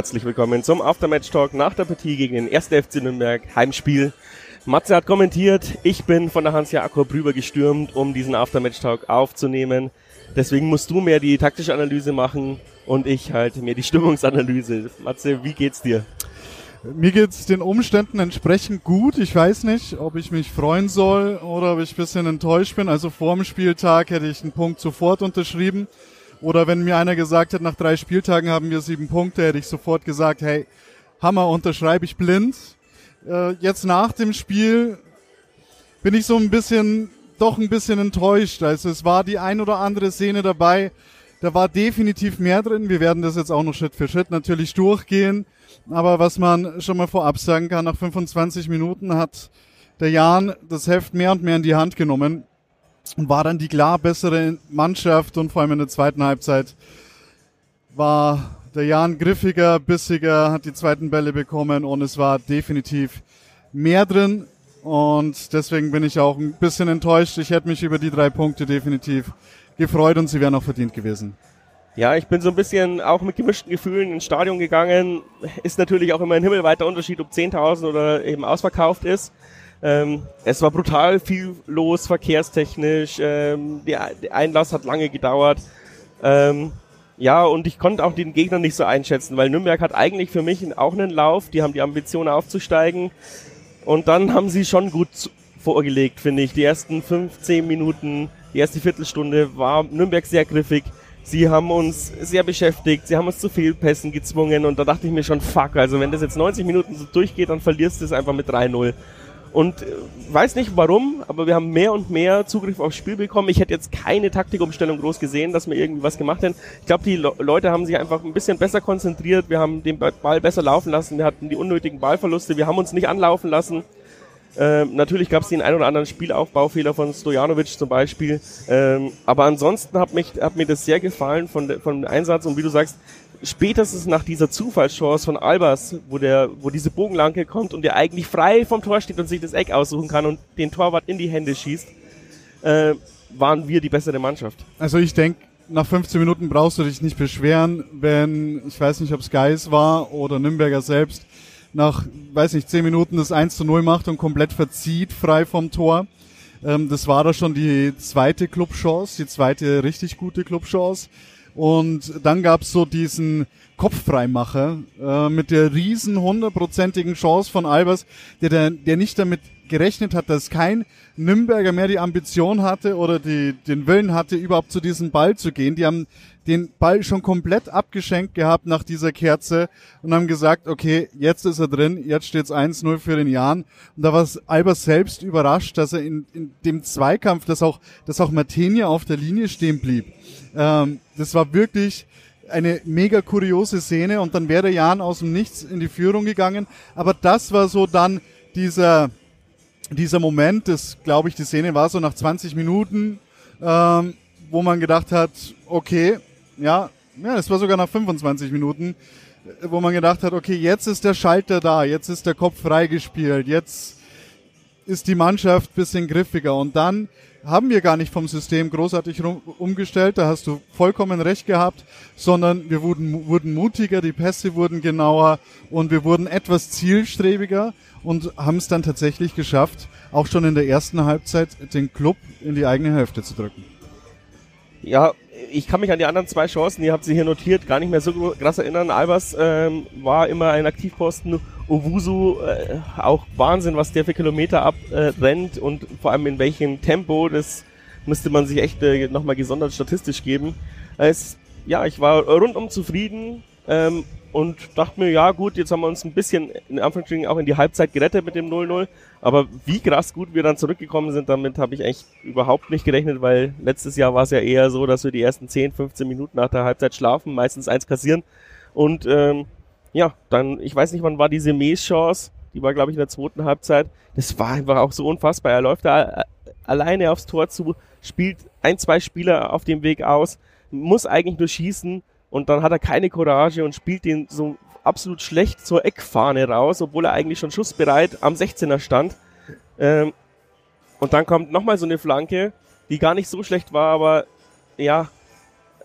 herzlich willkommen zum Aftermatch-Talk nach der Partie gegen den 1. FC Nürnberg Heimspiel. Matze hat kommentiert, ich bin von der Hans Jakob rüber gestürmt, um diesen Aftermatch-Talk aufzunehmen. Deswegen musst du mehr die taktische Analyse machen und ich halt mehr die Stimmungsanalyse. Matze, wie geht's dir? Mir geht's den Umständen entsprechend gut. Ich weiß nicht, ob ich mich freuen soll oder ob ich ein bisschen enttäuscht bin. Also vor dem Spieltag hätte ich einen Punkt sofort unterschrieben. Oder wenn mir einer gesagt hat, nach drei Spieltagen haben wir sieben Punkte, hätte ich sofort gesagt, hey, Hammer, unterschreibe ich blind. Äh, jetzt nach dem Spiel bin ich so ein bisschen, doch ein bisschen enttäuscht. Also es war die ein oder andere Szene dabei, da war definitiv mehr drin. Wir werden das jetzt auch noch Schritt für Schritt natürlich durchgehen. Aber was man schon mal vorab sagen kann, nach 25 Minuten hat der Jan das Heft mehr und mehr in die Hand genommen und war dann die klar bessere Mannschaft und vor allem in der zweiten Halbzeit war der Jan griffiger, bissiger, hat die zweiten Bälle bekommen und es war definitiv mehr drin und deswegen bin ich auch ein bisschen enttäuscht. Ich hätte mich über die drei Punkte definitiv gefreut und sie wären auch verdient gewesen. Ja, ich bin so ein bisschen auch mit gemischten Gefühlen ins Stadion gegangen. Ist natürlich auch immer ein himmelweiter Unterschied, ob 10.000 oder eben ausverkauft ist. Ähm, es war brutal viel los, verkehrstechnisch. Ähm, der, der, Einlass hat lange gedauert. Ähm, ja, und ich konnte auch den Gegner nicht so einschätzen, weil Nürnberg hat eigentlich für mich auch einen Lauf. Die haben die Ambition aufzusteigen. Und dann haben sie schon gut vorgelegt, finde ich. Die ersten 15 Minuten, die erste Viertelstunde war Nürnberg sehr griffig. Sie haben uns sehr beschäftigt, sie haben uns zu Fehlpässen gezwungen und da dachte ich mir schon, fuck, also wenn das jetzt 90 Minuten so durchgeht, dann verlierst du es einfach mit 3-0. Und äh, weiß nicht warum, aber wir haben mehr und mehr Zugriff aufs Spiel bekommen. Ich hätte jetzt keine Taktikumstellung groß gesehen, dass wir irgendwie was gemacht hätten. Ich glaube, die Le Leute haben sich einfach ein bisschen besser konzentriert. Wir haben den Ball besser laufen lassen. Wir hatten die unnötigen Ballverluste. Wir haben uns nicht anlaufen lassen. Ähm, natürlich gab es den ein oder anderen Spielaufbaufehler von Stojanovic zum Beispiel. Ähm, aber ansonsten hat, mich, hat mir das sehr gefallen von, von dem Einsatz. Und wie du sagst, spätestens nach dieser Zufallschance von Albers, wo der, wo diese Bogenlanke kommt und der eigentlich frei vom Tor steht und sich das Eck aussuchen kann und den Torwart in die Hände schießt, äh, waren wir die bessere Mannschaft. Also ich denke, nach 15 Minuten brauchst du dich nicht beschweren, wenn, ich weiß nicht, ob es Geis war oder Nürnberger selbst, nach, weiß nicht, 10 Minuten das 1 zu 0 macht und komplett verzieht, frei vom Tor. Ähm, das war da schon die zweite Clubchance, die zweite richtig gute Clubchance. Und dann gab's so diesen Kopffreimacher äh, mit der riesen hundertprozentigen Chance von Albers, der, der, der nicht damit gerechnet hat, dass kein Nürnberger mehr die Ambition hatte oder die, den Willen hatte, überhaupt zu diesem Ball zu gehen. Die haben den Ball schon komplett abgeschenkt gehabt nach dieser Kerze und haben gesagt, okay, jetzt ist er drin, jetzt steht's 1-0 für den Jan. Und da war Albers selbst überrascht, dass er in, in dem Zweikampf, dass auch, dass auch Martinia auf der Linie stehen blieb. Ähm, das war wirklich eine mega kuriose Szene und dann wäre Jan aus dem Nichts in die Führung gegangen. Aber das war so dann dieser, dieser Moment, das glaube ich, die Szene war so nach 20 Minuten, ähm, wo man gedacht hat, okay, ja, ja, das war sogar nach 25 Minuten, wo man gedacht hat, okay, jetzt ist der Schalter da, jetzt ist der Kopf freigespielt, jetzt ist die Mannschaft bisschen griffiger und dann haben wir gar nicht vom System großartig umgestellt, da hast du vollkommen recht gehabt, sondern wir wurden, wurden mutiger, die Pässe wurden genauer und wir wurden etwas zielstrebiger und haben es dann tatsächlich geschafft, auch schon in der ersten Halbzeit den Club in die eigene Hälfte zu drücken. Ja, ich kann mich an die anderen zwei Chancen, ihr habt sie hier notiert, gar nicht mehr so krass erinnern. Albers ähm, war immer ein Aktivposten Owusu äh, auch Wahnsinn, was der für Kilometer abrennt äh, und vor allem in welchem Tempo, das müsste man sich echt äh, nochmal gesondert statistisch geben. Es, ja, ich war rundum zufrieden ähm, und dachte mir, ja gut, jetzt haben wir uns ein bisschen in Anführungsstrichen auch in die Halbzeit gerettet mit dem 0-0, aber wie krass gut wir dann zurückgekommen sind, damit habe ich echt überhaupt nicht gerechnet, weil letztes Jahr war es ja eher so, dass wir die ersten 10, 15 Minuten nach der Halbzeit schlafen, meistens eins kassieren und ähm, ja, dann, ich weiß nicht, wann war diese Mees-Chance, die war, glaube ich, in der zweiten Halbzeit. Das war einfach auch so unfassbar. Er läuft da äh, alleine aufs Tor zu, spielt ein, zwei Spieler auf dem Weg aus, muss eigentlich nur schießen und dann hat er keine Courage und spielt den so absolut schlecht zur Eckfahne raus, obwohl er eigentlich schon schussbereit am 16er stand. Ähm, und dann kommt nochmal so eine Flanke, die gar nicht so schlecht war, aber ja,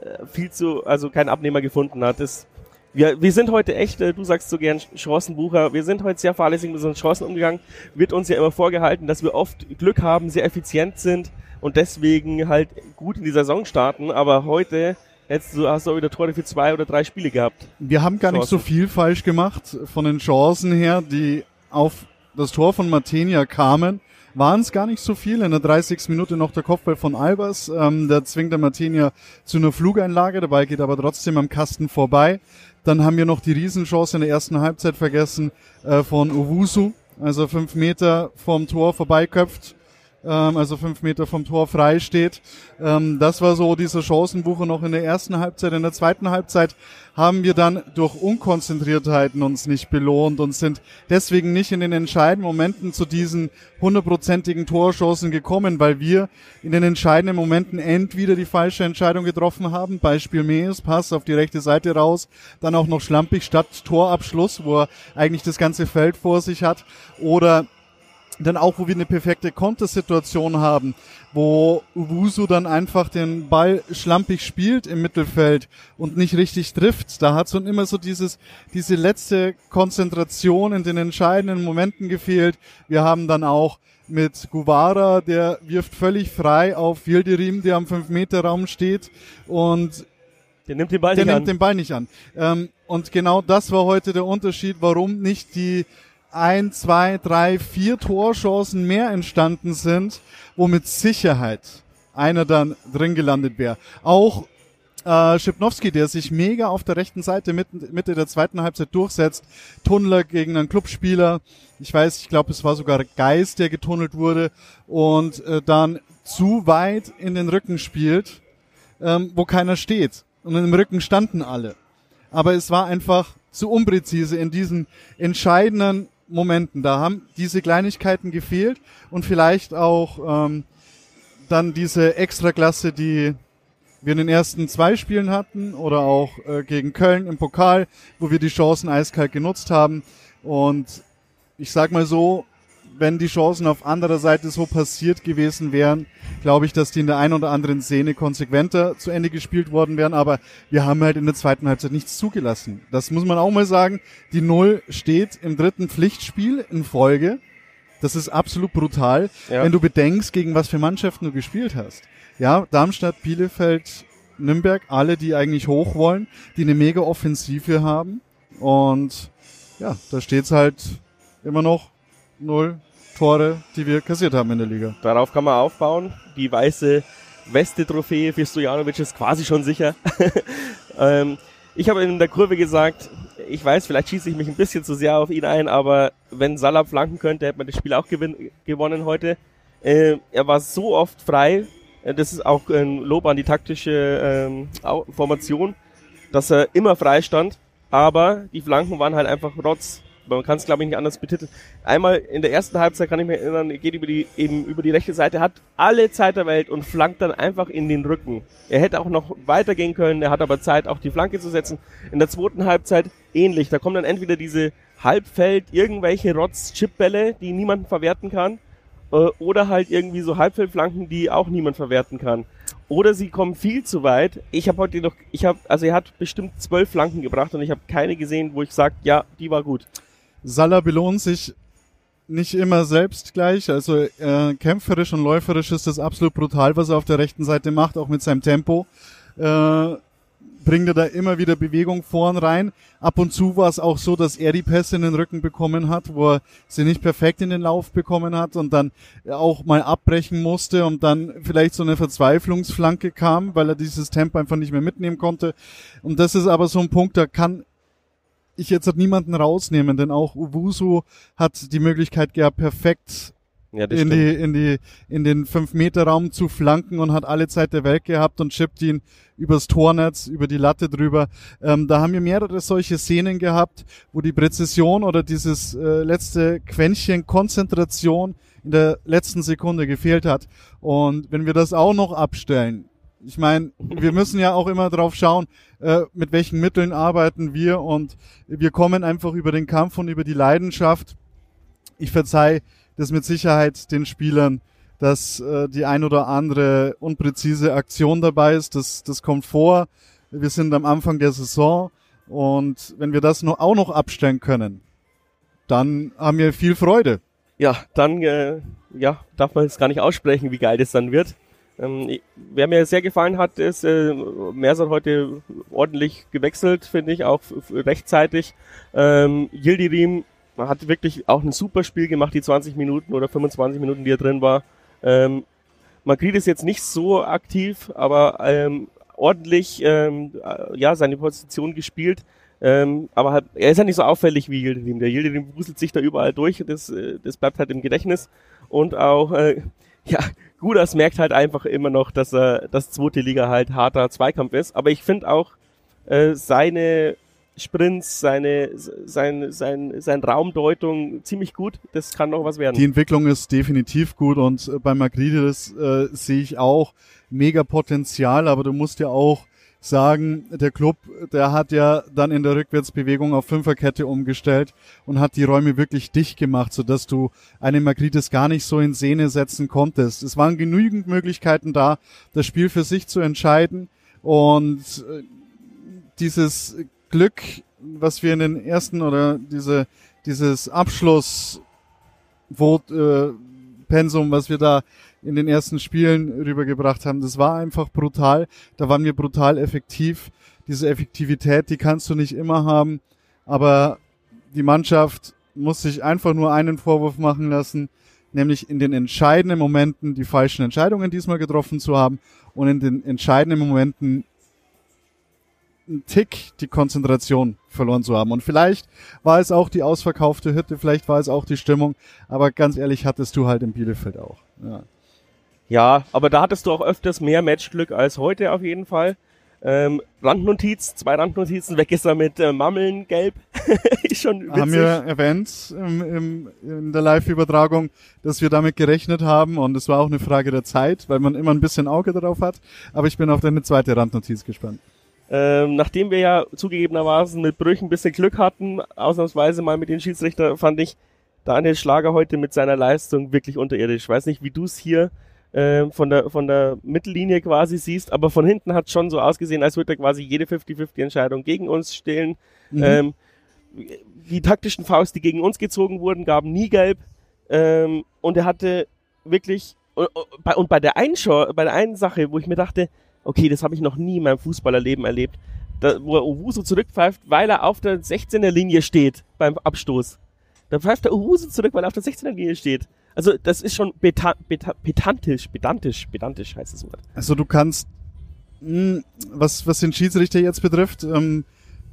äh, viel zu, also kein Abnehmer gefunden hat. Das wir, wir sind heute echt, äh, du sagst so gern Chancenbucher, wir sind heute sehr fahrlässig mit unseren Chancen umgegangen. Wird uns ja immer vorgehalten, dass wir oft Glück haben, sehr effizient sind und deswegen halt gut in die Saison starten. Aber heute jetzt hast du auch wieder Tore für zwei oder drei Spiele gehabt. Wir haben gar nicht so viel falsch gemacht von den Chancen her, die auf das Tor von Martenia kamen waren es gar nicht so viel. In der 30. Minute noch der Kopfball von Albers. Ähm, der zwingt der Martinia zu einer Flugeinlage. Der Ball geht aber trotzdem am Kasten vorbei. Dann haben wir noch die Riesenchance in der ersten Halbzeit vergessen äh, von Owusu. Also fünf Meter vom Tor vorbeiköpft also fünf Meter vom Tor frei steht. Ähm, das war so dieser Chancenbucher noch in der ersten Halbzeit. In der zweiten Halbzeit haben wir dann durch Unkonzentriertheiten uns nicht belohnt und sind deswegen nicht in den entscheidenden Momenten zu diesen hundertprozentigen Torchancen gekommen, weil wir in den entscheidenden Momenten entweder die falsche Entscheidung getroffen haben, Beispiel Mees, Pass auf die rechte Seite raus, dann auch noch schlampig statt Torabschluss, wo er eigentlich das ganze Feld vor sich hat, oder dann auch, wo wir eine perfekte Kontersituation haben, wo Uwusu dann einfach den Ball schlampig spielt im Mittelfeld und nicht richtig trifft. Da hat so immer so dieses, diese letzte Konzentration in den entscheidenden Momenten gefehlt. Wir haben dann auch mit Guevara, der wirft völlig frei auf Wilderim, der am 5-Meter-Raum steht und der nimmt den Ball nicht nimmt an. den Ball nicht an. Ähm, und genau das war heute der Unterschied, warum nicht die ein, zwei, drei, vier Torchancen mehr entstanden sind, wo mit Sicherheit einer dann drin gelandet wäre. Auch äh, Schipnowski, der sich mega auf der rechten Seite Mitte, Mitte der zweiten Halbzeit durchsetzt. Tunnler gegen einen Clubspieler. Ich weiß, ich glaube, es war sogar Geist, der getunnelt wurde und äh, dann zu weit in den Rücken spielt, ähm, wo keiner steht. Und im Rücken standen alle. Aber es war einfach zu unpräzise in diesen entscheidenden Momenten. Da haben diese Kleinigkeiten gefehlt und vielleicht auch ähm, dann diese Extraklasse, die wir in den ersten zwei Spielen hatten oder auch äh, gegen Köln im Pokal, wo wir die Chancen eiskalt genutzt haben. Und ich sag mal so, wenn die Chancen auf anderer Seite so passiert gewesen wären, glaube ich, dass die in der einen oder anderen Szene konsequenter zu Ende gespielt worden wären. Aber wir haben halt in der zweiten Halbzeit nichts zugelassen. Das muss man auch mal sagen. Die Null steht im dritten Pflichtspiel in Folge. Das ist absolut brutal, ja. wenn du bedenkst, gegen was für Mannschaften du gespielt hast. Ja, Darmstadt, Bielefeld, Nürnberg, alle, die eigentlich hoch wollen, die eine mega Offensive haben. Und ja, da steht's halt immer noch null Tore, die wir kassiert haben in der Liga. Darauf kann man aufbauen. Die weiße Weste-Trophäe für Stojanovic ist quasi schon sicher. ähm, ich habe in der Kurve gesagt, ich weiß, vielleicht schieße ich mich ein bisschen zu sehr auf ihn ein, aber wenn Salah flanken könnte, hätte man das Spiel auch gewinn gewonnen heute. Äh, er war so oft frei, äh, das ist auch ein Lob an die taktische ähm, Formation, dass er immer frei stand, aber die Flanken waren halt einfach rotz man kann es glaube ich nicht anders betiteln. Einmal in der ersten Halbzeit kann ich mich erinnern, geht über die eben über die rechte Seite, hat alle Zeit der Welt und flankt dann einfach in den Rücken. Er hätte auch noch weitergehen können, er hat aber Zeit, auch die Flanke zu setzen. In der zweiten Halbzeit ähnlich. Da kommen dann entweder diese Halbfeld irgendwelche Rotz-Chip-Bälle, die niemanden verwerten kann, äh, oder halt irgendwie so Halbfeldflanken, die auch niemand verwerten kann. Oder sie kommen viel zu weit. Ich habe heute noch, ich habe, also er hat bestimmt zwölf Flanken gebracht und ich habe keine gesehen, wo ich sage, ja, die war gut. Salah belohnt sich nicht immer selbst gleich. Also äh, kämpferisch und läuferisch ist das absolut brutal, was er auf der rechten Seite macht, auch mit seinem Tempo. Äh, bringt er da immer wieder Bewegung vorn rein. Ab und zu war es auch so, dass er die Pässe in den Rücken bekommen hat, wo er sie nicht perfekt in den Lauf bekommen hat und dann auch mal abbrechen musste und dann vielleicht so eine Verzweiflungsflanke kam, weil er dieses Tempo einfach nicht mehr mitnehmen konnte. Und das ist aber so ein Punkt, da kann ich jetzt hat niemanden rausnehmen, denn auch Uwusu hat die Möglichkeit gehabt, perfekt ja, in, die, in, die, in den 5-Meter-Raum zu flanken und hat alle Zeit der Welt gehabt und chippt ihn übers Tornetz, über die Latte drüber. Ähm, da haben wir mehrere solche Szenen gehabt, wo die Präzision oder dieses äh, letzte Quäntchen Konzentration in der letzten Sekunde gefehlt hat. Und wenn wir das auch noch abstellen, ich meine, wir müssen ja auch immer drauf schauen, äh, mit welchen Mitteln arbeiten wir und wir kommen einfach über den Kampf und über die Leidenschaft. Ich verzeih das mit Sicherheit den Spielern, dass äh, die ein oder andere unpräzise Aktion dabei ist. Das, das kommt vor. Wir sind am Anfang der Saison. Und wenn wir das noch, auch noch abstellen können, dann haben wir viel Freude. Ja, dann äh, ja, darf man es gar nicht aussprechen, wie geil das dann wird. Ähm, wer mir sehr gefallen hat, ist, äh, Mers hat heute ordentlich gewechselt, finde ich, auch rechtzeitig. Ähm, Yildirim hat wirklich auch ein super Spiel gemacht, die 20 Minuten oder 25 Minuten, die er drin war. Ähm, Magritte ist jetzt nicht so aktiv, aber ähm, ordentlich ähm, äh, ja seine Position gespielt. Ähm, aber halt, er ist ja nicht so auffällig wie Yildirim. Der Yildirim wuselt sich da überall durch. Das, äh, das bleibt halt im Gedächtnis. Und auch, äh, ja, Gudas merkt halt einfach immer noch, dass er das zweite Liga halt harter Zweikampf ist. Aber ich finde auch äh, seine Sprints, seine, sein, sein, sein Raumdeutung ziemlich gut. Das kann noch was werden. Die Entwicklung ist definitiv gut und äh, bei Magrides äh, sehe ich auch mega Potenzial, aber du musst ja auch sagen, der Club, der hat ja dann in der Rückwärtsbewegung auf Fünferkette umgestellt und hat die Räume wirklich dicht gemacht, sodass du eine Magritis gar nicht so in Szene setzen konntest. Es waren genügend Möglichkeiten da, das Spiel für sich zu entscheiden und äh, dieses Glück, was wir in den ersten oder diese, dieses Abschluss äh, Pensum, was wir da in den ersten Spielen rübergebracht haben. Das war einfach brutal. Da waren wir brutal effektiv. Diese Effektivität, die kannst du nicht immer haben. Aber die Mannschaft muss sich einfach nur einen Vorwurf machen lassen, nämlich in den entscheidenden Momenten die falschen Entscheidungen diesmal getroffen zu haben und in den entscheidenden Momenten einen Tick die Konzentration verloren zu haben. Und vielleicht war es auch die ausverkaufte Hütte, vielleicht war es auch die Stimmung, aber ganz ehrlich hattest du halt in Bielefeld auch. Ja. Ja, aber da hattest du auch öfters mehr Matchglück als heute auf jeden Fall. Ähm, Randnotiz, zwei Randnotizen, weg ist er mit äh, Mammeln gelb. Schon witzig. Haben wir erwähnt im, im, in der Live-Übertragung, dass wir damit gerechnet haben und es war auch eine Frage der Zeit, weil man immer ein bisschen Auge darauf hat. Aber ich bin auf deine zweite Randnotiz gespannt. Ähm, nachdem wir ja zugegebenermaßen mit Brüchen ein bisschen Glück hatten, ausnahmsweise mal mit den Schiedsrichter, fand ich Daniel Schlager heute mit seiner Leistung wirklich unterirdisch. Ich weiß nicht, wie du es hier äh, von, der, von der Mittellinie quasi siehst, aber von hinten hat schon so ausgesehen, als würde er quasi jede 50-50-Entscheidung gegen uns stellen. Mhm. Ähm, die taktischen Faust, die gegen uns gezogen wurden, gaben nie gelb. Ähm, und er hatte wirklich, und, und bei der einen Show, bei der einen Sache, wo ich mir dachte, okay, das habe ich noch nie in meinem Fußballerleben erlebt, da, wo er Owusu zurückpfeift, weil er auf der 16er Linie steht beim Abstoß. Da pfeift der Owusu zurück, weil er auf der 16er Linie steht. Also das ist schon beta, beta, pedantisch, pedantisch, pedantisch heißt das Wort. Also du kannst, mh, hm, was, was den Schiedsrichter jetzt betrifft, ähm,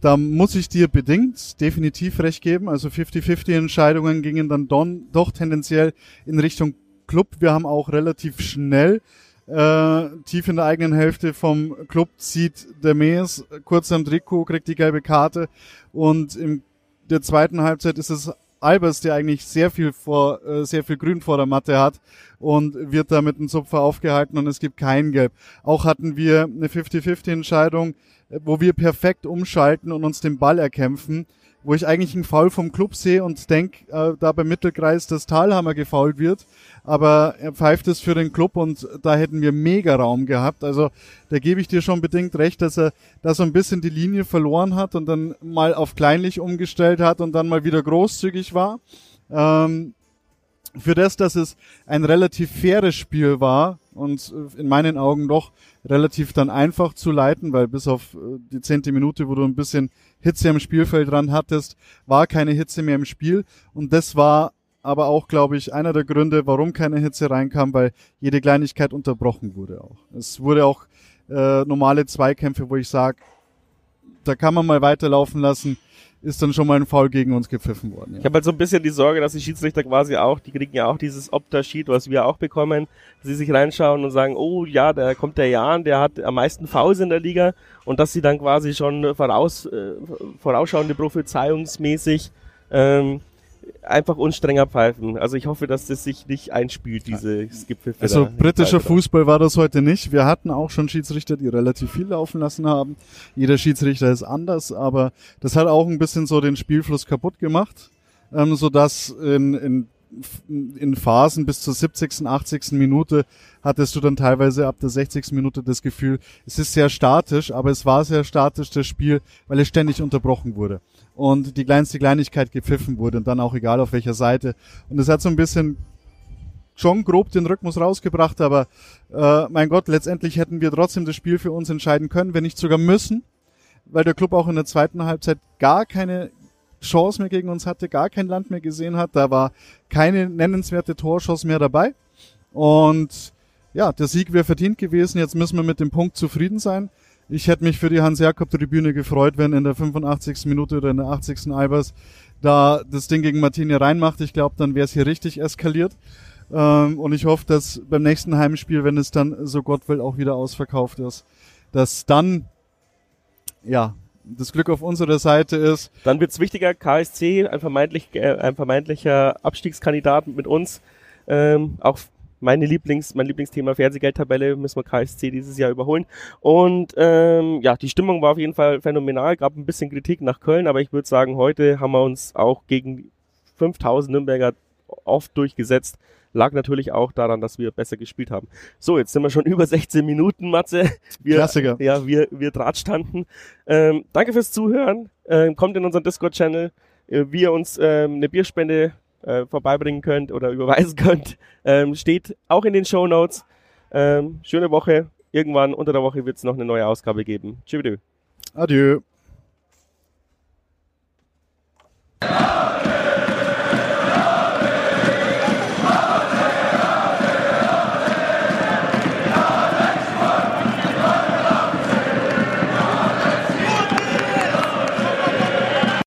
da muss ich dir bedingt definitiv recht geben. Also 50-50 Entscheidungen gingen dann don, doch tendenziell in Richtung Club. Wir haben auch relativ schnell äh, tief in der eigenen Hälfte vom Club zieht der Mees kurz am Trikot, kriegt die gelbe Karte und in der zweiten Halbzeit ist es Albers, der eigentlich sehr viel vor, äh, sehr viel Grün vor der Matte hat und wird da mit einem Zupfer aufgehalten und es gibt kein Gelb. Auch hatten wir eine 50-50 Entscheidung, äh, wo wir perfekt umschalten und uns den Ball erkämpfen wo ich eigentlich einen Foul vom Club sehe und denke, äh, da beim Mittelkreis, dass Talhammer gefault wird. Aber er pfeift es für den Club und da hätten wir mega Raum gehabt. Also da gebe ich dir schon bedingt recht, dass er da so ein bisschen die Linie verloren hat und dann mal auf kleinlich umgestellt hat und dann mal wieder großzügig war. Ähm, für das, dass es ein relativ faires Spiel war und in meinen Augen doch relativ dann einfach zu leiten, weil bis auf äh, die zehnte Minute, wo du ein bisschen Hitze am Spielfeld dran hattest, war keine Hitze mehr im Spiel und das war aber auch, glaube ich, einer der Gründe, warum keine Hitze reinkam, weil jede Kleinigkeit unterbrochen wurde auch. Es wurde auch äh, normale Zweikämpfe, wo ich sage, da kann man mal weiterlaufen lassen, ist dann schon mal ein Foul gegen uns gepfiffen worden. Ja. Ich habe halt so ein bisschen die Sorge, dass die Schiedsrichter quasi auch, die kriegen ja auch dieses Opta-Sheet, was wir auch bekommen, dass sie sich reinschauen und sagen, oh ja, da kommt der Jan, der hat am meisten Fouls in der Liga und dass sie dann quasi schon voraus, äh, vorausschauende Prophezeiungsmäßig ähm, einfach uns strenger pfeifen. Also ich hoffe, dass das sich nicht einspielt, diese Skipfilfe. Also britischer Fußball war das heute nicht. Wir hatten auch schon Schiedsrichter, die relativ viel laufen lassen haben. Jeder Schiedsrichter ist anders, aber das hat auch ein bisschen so den Spielfluss kaputt gemacht, ähm, so dass in, in in Phasen bis zur 70., 80. Minute hattest du dann teilweise ab der 60. Minute das Gefühl, es ist sehr statisch, aber es war sehr statisch, das Spiel, weil es ständig unterbrochen wurde. Und die kleinste Kleinigkeit gepfiffen wurde und dann auch egal auf welcher Seite. Und es hat so ein bisschen schon grob den Rhythmus rausgebracht, aber äh, mein Gott, letztendlich hätten wir trotzdem das Spiel für uns entscheiden können, wenn nicht sogar müssen, weil der Club auch in der zweiten Halbzeit gar keine Chance mehr gegen uns hatte, gar kein Land mehr gesehen hat. Da war keine nennenswerte Torschuss mehr dabei. Und ja, der Sieg wäre verdient gewesen. Jetzt müssen wir mit dem Punkt zufrieden sein. Ich hätte mich für die Hans-Jakob-Tribüne gefreut, wenn in der 85. Minute oder in der 80. Albers da das Ding gegen Martini reinmacht. Ich glaube, dann wäre es hier richtig eskaliert. Ähm, und ich hoffe, dass beim nächsten Heimspiel, wenn es dann so Gott will auch wieder ausverkauft ist, dass dann ja das Glück auf unserer Seite ist. Dann wird's wichtiger, KSC, ein, vermeintlich, äh, ein vermeintlicher Abstiegskandidat mit uns. Ähm, auch meine Lieblings, mein Lieblingsthema Fernsehgeldtabelle müssen wir KSC dieses Jahr überholen. Und ähm, ja, die Stimmung war auf jeden Fall phänomenal, gab ein bisschen Kritik nach Köln, aber ich würde sagen, heute haben wir uns auch gegen 5000 Nürnberger oft durchgesetzt. Lag natürlich auch daran, dass wir besser gespielt haben. So, jetzt sind wir schon über 16 Minuten, Matze. Wir, Klassiker. Ja, wir, wir drahtstanden. Ähm, danke fürs Zuhören. Ähm, kommt in unseren Discord-Channel, äh, wie ihr uns ähm, eine Bierspende äh, vorbeibringen könnt oder überweisen könnt. Ähm, steht auch in den Show Notes. Ähm, schöne Woche. Irgendwann unter der Woche wird es noch eine neue Ausgabe geben. Tschüss. Adieu. Adieu.